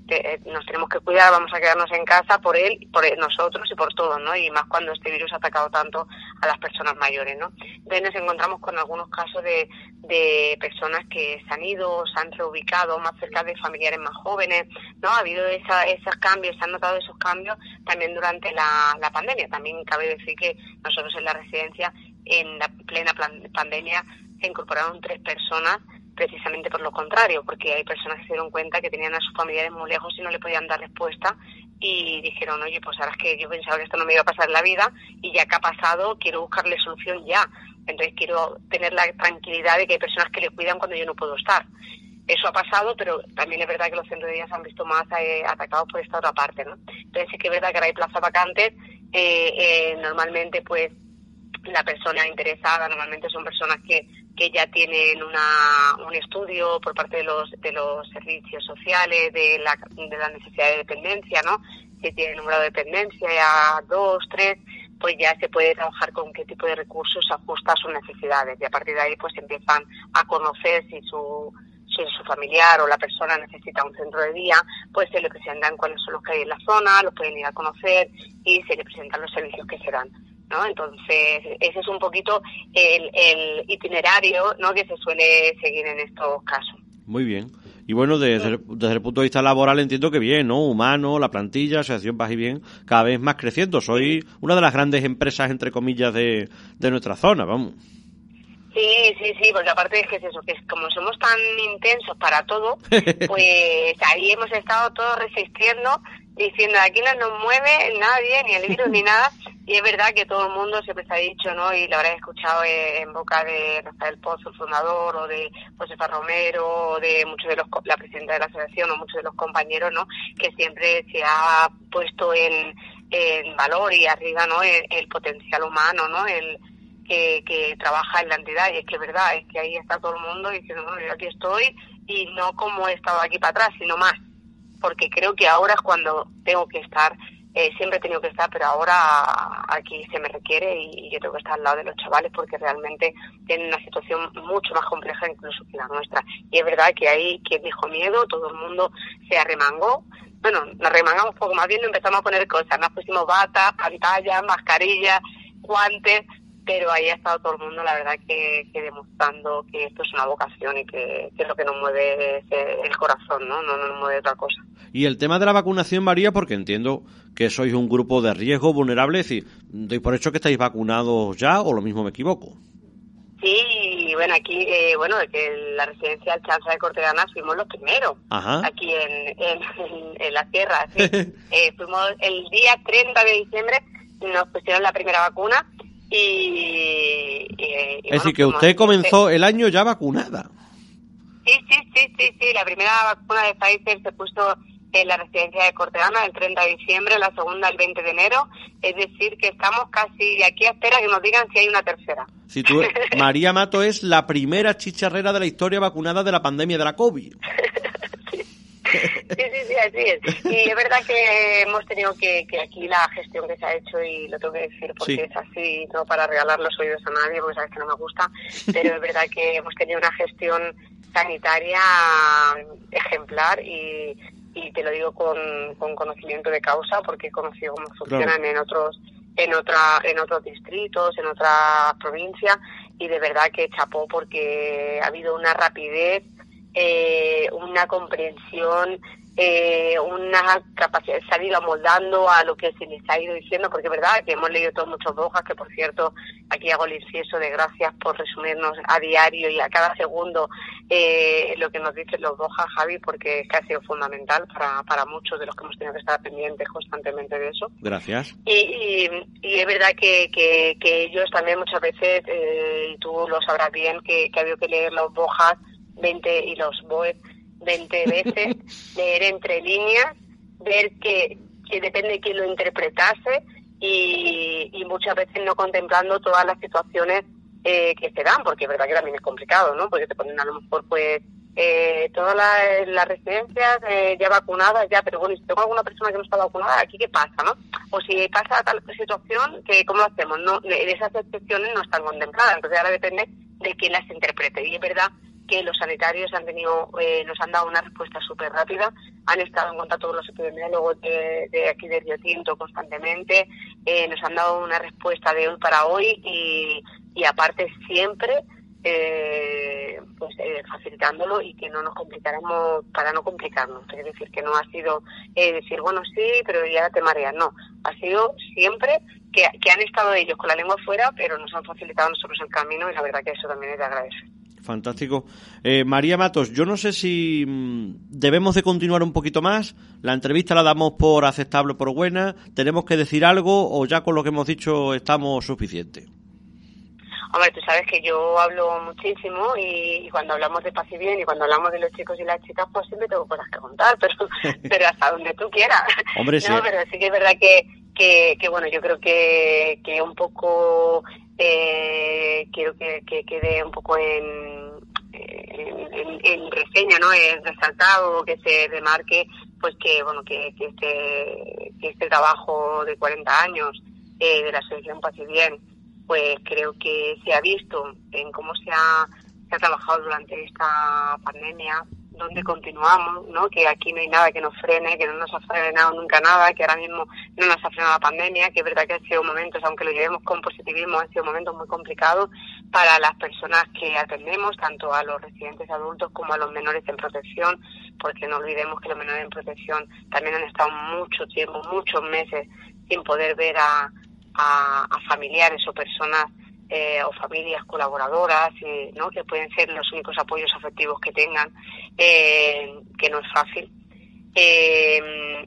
[SPEAKER 7] eh, nos tenemos que cuidar, vamos a quedarnos en casa por él, por nosotros y por todos, ¿no? Y más cuando este virus ha atacado tanto a las personas mayores, ¿no? Entonces nos encontramos con algunos casos de, de personas que se han ido, se han reubicado más cerca de familiares más jóvenes, ¿no? Ha habido esa, esos cambios, se han notado esos cambios también durante la, la pandemia. También cabe decir que nosotros en la residencia, en la plena pandemia, se incorporaron tres personas precisamente por lo contrario, porque hay personas que se dieron cuenta que tenían a sus familiares muy lejos y no le podían dar respuesta y dijeron, oye, pues ahora es que yo pensaba que esto no me iba a pasar en la vida y ya que ha pasado, quiero buscarle solución ya. Entonces quiero tener la tranquilidad de que hay personas que le cuidan cuando yo no puedo estar. Eso ha pasado, pero también es verdad que los centros de día se han visto más eh, atacados por esta otra parte, ¿no? Entonces sí que es verdad que ahora hay plazas vacantes. Eh, eh, normalmente, pues, la persona interesada normalmente son personas que que ya tienen una, un estudio por parte de los, de los servicios sociales de la, de la necesidad de dependencia, ¿no? Si tienen número de dependencia, ya dos, tres, pues ya se puede trabajar con qué tipo de recursos ajusta a sus necesidades y a partir de ahí pues empiezan a conocer si su si su familiar o la persona necesita un centro de día, pues se le presentan cuáles son los que hay en la zona, los pueden ir a conocer y se le presentan los servicios que serán. ¿No? Entonces, ese es un poquito el, el itinerario ¿no? que se suele seguir en estos casos.
[SPEAKER 2] Muy bien. Y bueno, desde, el, desde el punto de vista laboral entiendo que bien, ¿no? Humano, la plantilla, Asociación y Bien, cada vez más creciendo. Soy una de las grandes empresas, entre comillas, de, de nuestra zona, vamos.
[SPEAKER 7] Sí, sí, sí, porque aparte es que es eso, que como somos tan intensos para todo, pues ahí hemos estado todos resistiendo diciendo aquí no nos mueve nadie, ni el virus ni nada, y es verdad que todo el mundo siempre se ha dicho, ¿no? Y lo habrás escuchado en boca de Rafael Pozo, el fundador, o de Josefa Romero, o de muchos de los, la presidenta de la asociación, o muchos de los compañeros, ¿no? Que siempre se ha puesto en, en valor y arriba, ¿no? El, potencial humano, ¿no? El, que, que trabaja en la entidad, y es que es verdad, es que ahí está todo el mundo diciendo, bueno, yo aquí estoy, y no como he estado aquí para atrás, sino más porque creo que ahora es cuando tengo que estar, eh, siempre he tenido que estar, pero ahora aquí se me requiere y, yo tengo que estar al lado de los chavales porque realmente tienen una situación mucho más compleja incluso que la nuestra. Y es verdad que ahí quien dijo miedo, todo el mundo se arremangó. Bueno, nos arremangamos poco más bien, empezamos a poner cosas, nos pusimos bata, pantalla, mascarilla, guantes, pero ahí ha estado todo el mundo, la verdad, que, demostrando que esto es una vocación y que, que, lo que nos mueve es el corazón, ¿no? No nos mueve otra cosa.
[SPEAKER 2] Y el tema de la vacunación, María, porque entiendo que sois un grupo de riesgo vulnerable, es decir, ¿doy por hecho que estáis vacunados ya o lo mismo me equivoco?
[SPEAKER 7] Sí, bueno, aquí, eh, bueno, que la residencia del Chanza de Cortegana fuimos los primeros, aquí en, en, la tierra. eh, fuimos el día 30 de diciembre, nos pusieron la primera vacuna y,
[SPEAKER 2] es decir, que usted comenzó el año ya vacunada.
[SPEAKER 7] Sí, sí, sí, sí, sí. La primera vacuna de Pfizer se puso en la residencia de Cortegana el 30 de diciembre, la segunda el 20 de enero. Es decir, que estamos casi aquí a espera que nos digan si hay una tercera.
[SPEAKER 2] Si tú, María Mato es la primera chicharrera de la historia vacunada de la pandemia de la COVID.
[SPEAKER 7] sí, sí, así es. Y es verdad que hemos tenido que, que aquí la gestión que se ha hecho, y lo tengo que decir porque es así, no para regalar los oídos a nadie, porque sabes que no me gusta, pero es verdad que hemos tenido una gestión sanitaria ejemplar y, y te lo digo con, con conocimiento de causa porque he conocido cómo funcionan en otros en otra en otros distritos en otras provincias y de verdad que chapó porque ha habido una rapidez eh, una comprensión eh, una capacidad de salir amoldando a lo que se les ha ido diciendo, porque es verdad que hemos leído todos muchos bojas, que por cierto, aquí hago el incienso de gracias por resumirnos a diario y a cada segundo eh, lo que nos dicen los bojas, Javi, porque es que ha sido fundamental para, para muchos de los que hemos tenido que estar pendientes constantemente de eso.
[SPEAKER 2] Gracias.
[SPEAKER 7] Y, y, es verdad que, que, que, ellos también muchas veces, eh, y tú lo sabrás bien, que, que ha habido que leer los bojas 20 y los boes 20 veces, leer entre líneas, ver que, que depende de quién lo interpretase y, y muchas veces no contemplando todas las situaciones eh, que se dan, porque es verdad que también es complicado, ¿no? Porque te ponen a lo mejor, pues, eh, todas las, las residencias eh, ya vacunadas, ya, pero bueno, si tengo alguna persona que no está vacunada, ¿aquí qué pasa, no? O si pasa tal situación, que ¿cómo lo hacemos? No, esas excepciones no están contempladas, entonces ahora depende de quién las interprete. Y es verdad que los sanitarios han tenido, eh, nos han dado una respuesta súper rápida, han estado en contacto con los epidemiólogos de, aquí de Río Tinto constantemente, eh, nos han dado una respuesta de hoy para hoy y, y aparte siempre eh, pues eh, facilitándolo y que no nos complicáramos para no complicarnos. Es decir, que no ha sido eh, decir, bueno, sí, pero ya te mareas. No, ha sido siempre que, que han estado ellos con la lengua fuera, pero nos han facilitado nosotros el camino y la verdad que eso también es de agradecer.
[SPEAKER 2] Fantástico. Eh, María Matos, yo no sé si mm, debemos de continuar un poquito más. La entrevista la damos por aceptable o por buena. ¿Tenemos que decir algo o ya con lo que hemos dicho estamos suficientes?
[SPEAKER 7] Hombre, tú sabes que yo hablo muchísimo y, y, cuando hablamos de paz y bien y cuando hablamos de los chicos y las chicas, pues siempre tengo cosas que contar, pero, pero hasta donde tú quieras.
[SPEAKER 2] Hombre,
[SPEAKER 7] no,
[SPEAKER 2] sí.
[SPEAKER 7] pero sí que es verdad que, que, que bueno, yo creo que, que un poco eh, quiero que, que quede un poco en, en, en, reseña, ¿no? Es resaltado, que se remarque, pues que, bueno, que, que este, que este trabajo de 40 años eh, de la Asociación Paz y Bien, pues creo que se ha visto en cómo se ha, se ha trabajado durante esta pandemia, donde continuamos, ¿no? Que aquí no hay nada que nos frene, que no nos ha frenado nunca nada, que ahora mismo no nos ha frenado la pandemia, que es verdad que han sido momentos, aunque lo llevemos con positivismo, han sido momentos muy complicados para las personas que atendemos, tanto a los residentes adultos como a los menores en protección, porque no olvidemos que los menores en protección también han estado mucho tiempo, muchos meses sin poder ver a familiares o personas eh, o familias colaboradoras, eh, ¿no? que pueden ser los únicos apoyos afectivos que tengan, eh, que no es fácil. Eh,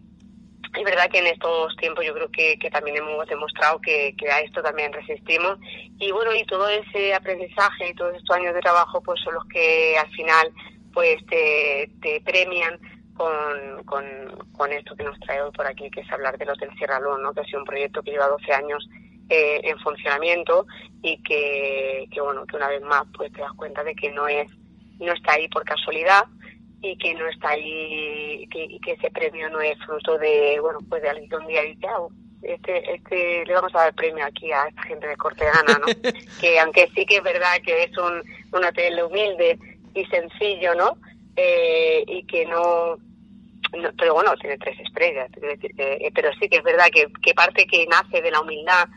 [SPEAKER 7] es verdad que en estos tiempos yo creo que, que también hemos demostrado que, que, a esto también resistimos y bueno, y todo ese aprendizaje y todos estos años de trabajo pues son los que al final pues te, te premian con, con, con, esto que nos trae hoy por aquí, que es hablar del Hotel Sierra Luz, ¿no? que ha sido un proyecto que lleva 12 años eh, en funcionamiento y que, que, bueno, que una vez más pues te das cuenta de que no es no está ahí por casualidad y que no está ahí que, y que ese premio no es fruto de bueno pues de alguien que un día dice ah, este este le vamos a dar premio aquí a esta gente de Cortegana no que aunque sí que es verdad que es un, un hotel humilde y sencillo no eh, y que no no, pero bueno, tiene tres estrellas, eh, pero sí que es verdad que, que parte que nace de la humildad,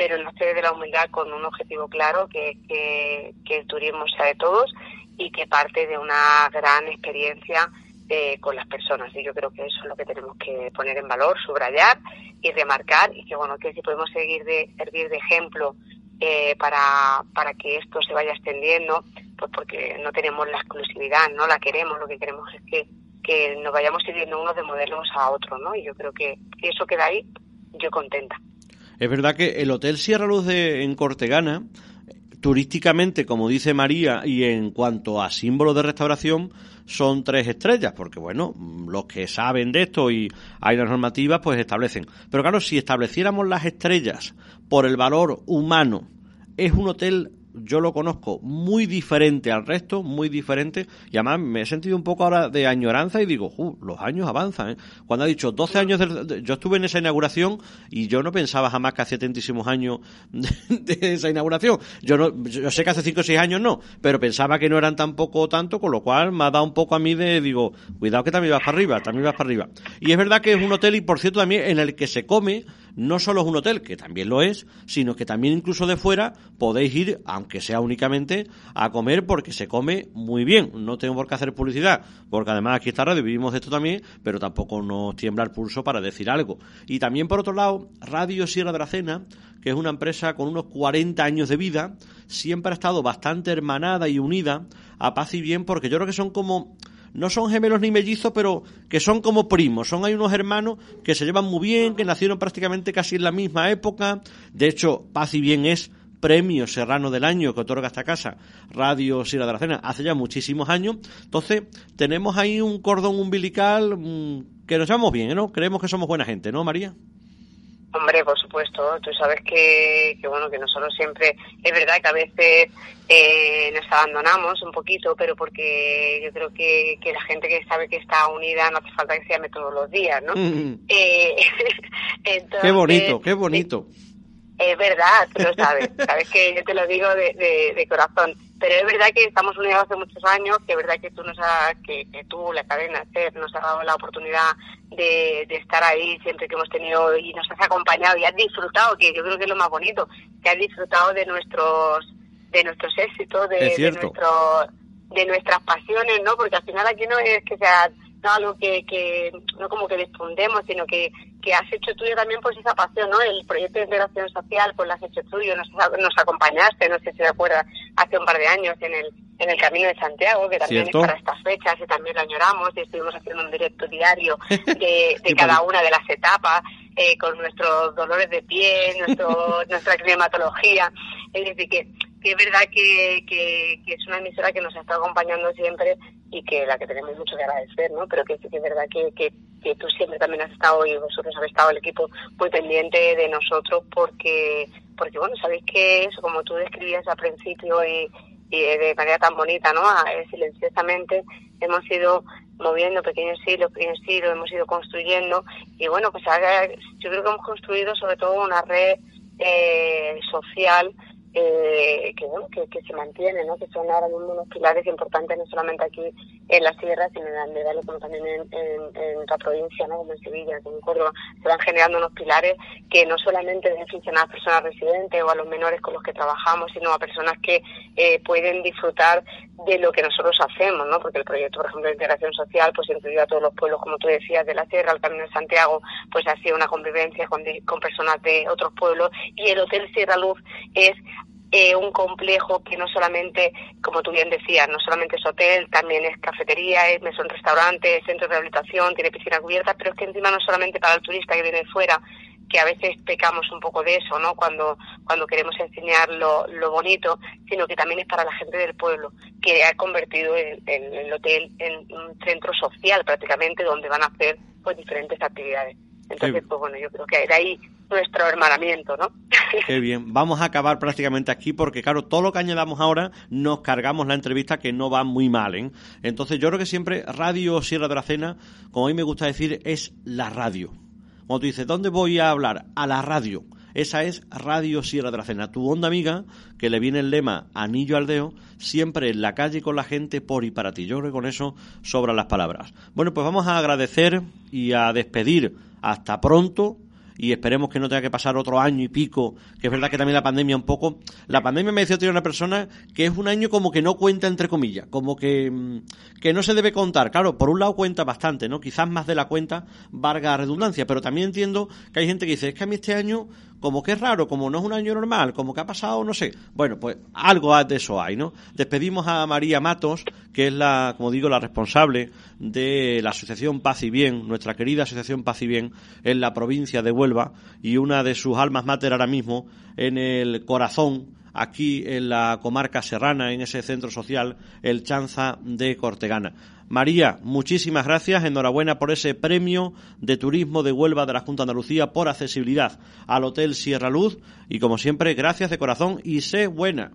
[SPEAKER 7] pero nace de la humildad con un objetivo claro, que, que, que el turismo sea de todos y que parte de una gran experiencia eh, con las personas. Y yo creo que eso es lo que tenemos que poner en valor, subrayar y remarcar, y que bueno, que si podemos seguir de, servir de ejemplo eh, para, para que esto se vaya extendiendo, pues porque no tenemos la exclusividad, no la queremos, lo que queremos es que que nos vayamos sirviendo unos de modelos a otros, ¿no? Y yo creo que eso queda ahí, yo contenta.
[SPEAKER 2] Es verdad que el Hotel Sierra Luz de, en Cortegana, turísticamente, como dice María, y en cuanto a símbolos de restauración, son tres estrellas, porque bueno, los que saben de esto y hay las normativas, pues establecen. Pero claro, si estableciéramos las estrellas por el valor humano, es un hotel yo lo conozco muy diferente al resto, muy diferente, y además me he sentido un poco ahora de añoranza y digo, uh, los años avanzan. ¿eh? Cuando ha dicho 12 años, del, yo estuve en esa inauguración y yo no pensaba jamás que hacía tantísimos años de, esa inauguración. Yo, no, yo sé que hace 5 o 6 años no, pero pensaba que no eran tampoco tanto, con lo cual me ha dado un poco a mí de, digo, cuidado que también vas para arriba, también vas para arriba. Y es verdad que es un hotel y por cierto también en el que se come, no solo es un hotel, que también lo es, sino que también incluso de fuera podéis ir, aunque sea únicamente, a comer porque se come muy bien. No tengo por qué hacer publicidad, porque además aquí está Radio, vivimos de esto también, pero tampoco nos tiembla el pulso para decir algo. Y también, por otro lado, Radio Sierra de la Cena, que es una empresa con unos 40 años de vida, siempre ha estado bastante hermanada y unida a paz y bien, porque yo creo que son como no son gemelos ni mellizos, pero que son como primos. Son hay unos hermanos que se llevan muy bien, que nacieron prácticamente casi en la misma época. De hecho, Paz y Bien es premio serrano del año que otorga esta casa, Radio Sierra de la Cena, hace ya muchísimos años. Entonces, tenemos ahí un cordón umbilical mm, que nos llevamos bien, ¿no? Creemos que somos buena gente, ¿no, María?
[SPEAKER 7] Hombre, por supuesto, tú sabes que, que, bueno, que nosotros siempre, es verdad que a veces eh, nos abandonamos un poquito, pero porque yo creo que, que la gente que sabe que está unida no hace falta que se llame todos los días, ¿no?
[SPEAKER 2] Mm. Eh, qué bonito, qué bonito.
[SPEAKER 7] Es verdad, tú lo sabes, sabes que yo te lo digo de, de, de corazón. Pero es verdad que estamos unidos hace muchos años, que es verdad que tú nos has, que, que tú, la cadena nos ha dado la oportunidad de, de, estar ahí siempre que hemos tenido y nos has acompañado y has disfrutado, que yo creo que es lo más bonito, que has disfrutado de nuestros de nuestros éxitos, de, de, nuestro, de nuestras pasiones, ¿no? Porque al final aquí no es que sea no algo que, que no como que difundemos, sino que, que has hecho tuyo también pues esa pasión, ¿no? El proyecto de integración social, pues lo has hecho tuyo, nos, nos acompañaste, no sé si te acuerdas, hace un par de años en el, en el Camino de Santiago, que también es para estas fechas y también lo añoramos y estuvimos haciendo un directo diario de, de cada una de las etapas. Eh, con nuestros dolores de pie, nuestro, nuestra climatología. Es decir, que, que es verdad que, que, que, es una emisora que nos ha estado acompañando siempre y que la que tenemos mucho que agradecer, ¿no? Pero que que es verdad que, que, que tú siempre también has estado y vosotros habéis estado el equipo muy pendiente de nosotros porque, porque bueno, sabéis que eso, como tú describías al principio y, y de manera tan bonita, ¿no? Eh, silenciosamente hemos ido moviendo pequeños hilos, pequeños hilos, hemos ido construyendo y bueno, pues yo creo que hemos construido sobre todo una red eh, social eh, que, bueno, que, que, se mantiene, ¿no? que son ahora mismo unos pilares importantes no solamente aquí en las tierras, sino en Andedalo, como también en, en, otra provincia, ¿no? como en Sevilla, como en Córdoba, se van generando unos pilares que no solamente benefician a las personas residentes o a los menores con los que trabajamos, sino a personas que eh, pueden disfrutar de lo que nosotros hacemos, ¿no? porque el proyecto, por ejemplo, de integración social, pues incluye a todos los pueblos, como tú decías, de la Sierra, el Camino de Santiago, pues ha sido una convivencia con, con personas de otros pueblos, y el Hotel Sierra Luz es eh, un complejo que no solamente, como tú bien decías, no solamente es hotel, también es cafetería, es mesón restaurante, es centro de rehabilitación, tiene piscina cubierta, pero es que encima no solamente para el turista que viene de fuera, que a veces pecamos un poco de eso, ¿no? Cuando, cuando queremos enseñar lo, lo bonito, sino que también es para la gente del pueblo, que ha convertido el, el, el hotel en un centro social prácticamente, donde van a hacer pues diferentes actividades. Entonces, pues bueno, yo creo que de ahí nuestro hermanamiento, ¿no?
[SPEAKER 2] Qué bien. Vamos a acabar prácticamente aquí porque, claro, todo lo que añadamos ahora nos cargamos la entrevista que no va muy mal, ¿eh? Entonces, yo creo que siempre Radio Sierra de la Cena, como a mí me gusta decir, es la radio. Cuando tú dices, ¿dónde voy a hablar? A la radio. Esa es Radio Sierra de la Cena, tu onda amiga, que le viene el lema Anillo al Deo, siempre en la calle con la gente por y para ti. Yo creo que con eso sobran las palabras. Bueno, pues vamos a agradecer y a despedir hasta pronto y esperemos que no tenga que pasar otro año y pico, que es verdad que también la pandemia un poco, la pandemia me decía otra una persona que es un año como que no cuenta entre comillas, como que, mm, que no se debe contar. Claro, por un lado cuenta bastante, ¿no? Quizás más de la cuenta valga redundancia, pero también entiendo que hay gente que dice, es que a mí este año como que es raro, como no es un año normal, como que ha pasado, no sé. Bueno, pues algo de eso hay, ¿no? Despedimos a María Matos, que es la, como digo, la responsable de la Asociación Paz y Bien, nuestra querida Asociación Paz y Bien, en la provincia de Huelva, y una de sus almas mater ahora mismo en el corazón aquí en la comarca serrana, en ese centro social, el Chanza de Cortegana. María, muchísimas gracias, enhorabuena por ese premio de turismo de Huelva de la Junta de Andalucía por accesibilidad al Hotel Sierra Luz y como siempre, gracias de corazón y sé buena.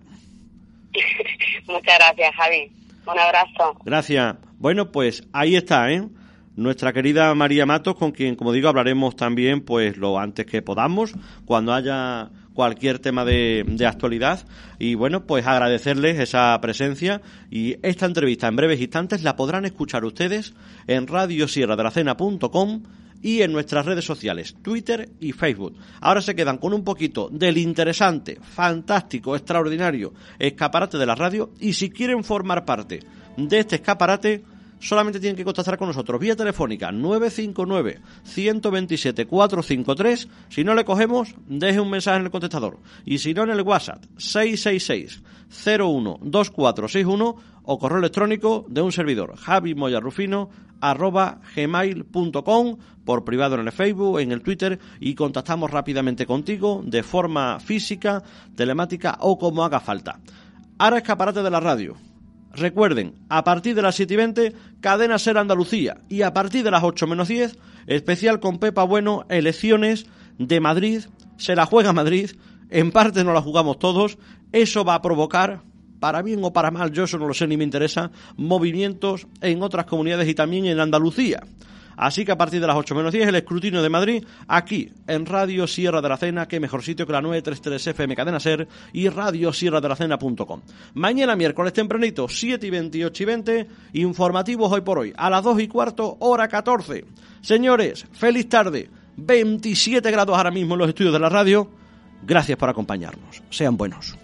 [SPEAKER 7] Muchas gracias, Javi. Un abrazo.
[SPEAKER 2] Gracias. Bueno, pues ahí está, ¿eh? Nuestra querida María Matos, con quien, como digo, hablaremos también, pues lo antes que podamos, cuando haya cualquier tema de, de, actualidad. Y bueno, pues agradecerles esa presencia y esta entrevista en breves instantes la podrán escuchar ustedes en radiosierradelacena.com y en nuestras redes sociales, Twitter y Facebook. Ahora se quedan con un poquito del interesante, fantástico, extraordinario escaparate de la radio y si quieren formar parte de este escaparate, solamente tienen que contactar con nosotros vía telefónica 959 127 453. Si no le cogemos, deje un mensaje en el contestador. Y si no, en el WhatsApp 666 012461 o correo electrónico de un servidor javimoyarrufino arroba gmail.com por privado en el Facebook, en el Twitter y contactamos rápidamente contigo de forma física, telemática o como haga falta. Ahora escaparate de la radio Recuerden, a partir de las 7 y 20, Cadena Ser Andalucía. Y a partir de las 8 menos 10, especial con Pepa Bueno, elecciones de Madrid. Se la juega Madrid. En parte no la jugamos todos. Eso va a provocar, para bien o para mal, yo eso no lo sé ni me interesa, movimientos en otras comunidades y también en Andalucía. Así que a partir de las 8 menos 10 el escrutinio de Madrid, aquí en Radio Sierra de la Cena, que mejor sitio que la 933 FM Cadena Ser y Radio Sierra de la Cena.com. Mañana miércoles tempranito, 7 y 28 y 20, informativos hoy por hoy, a las 2 y cuarto, hora 14. Señores, feliz tarde, 27 grados ahora mismo en los estudios de la radio. Gracias por acompañarnos. Sean buenos.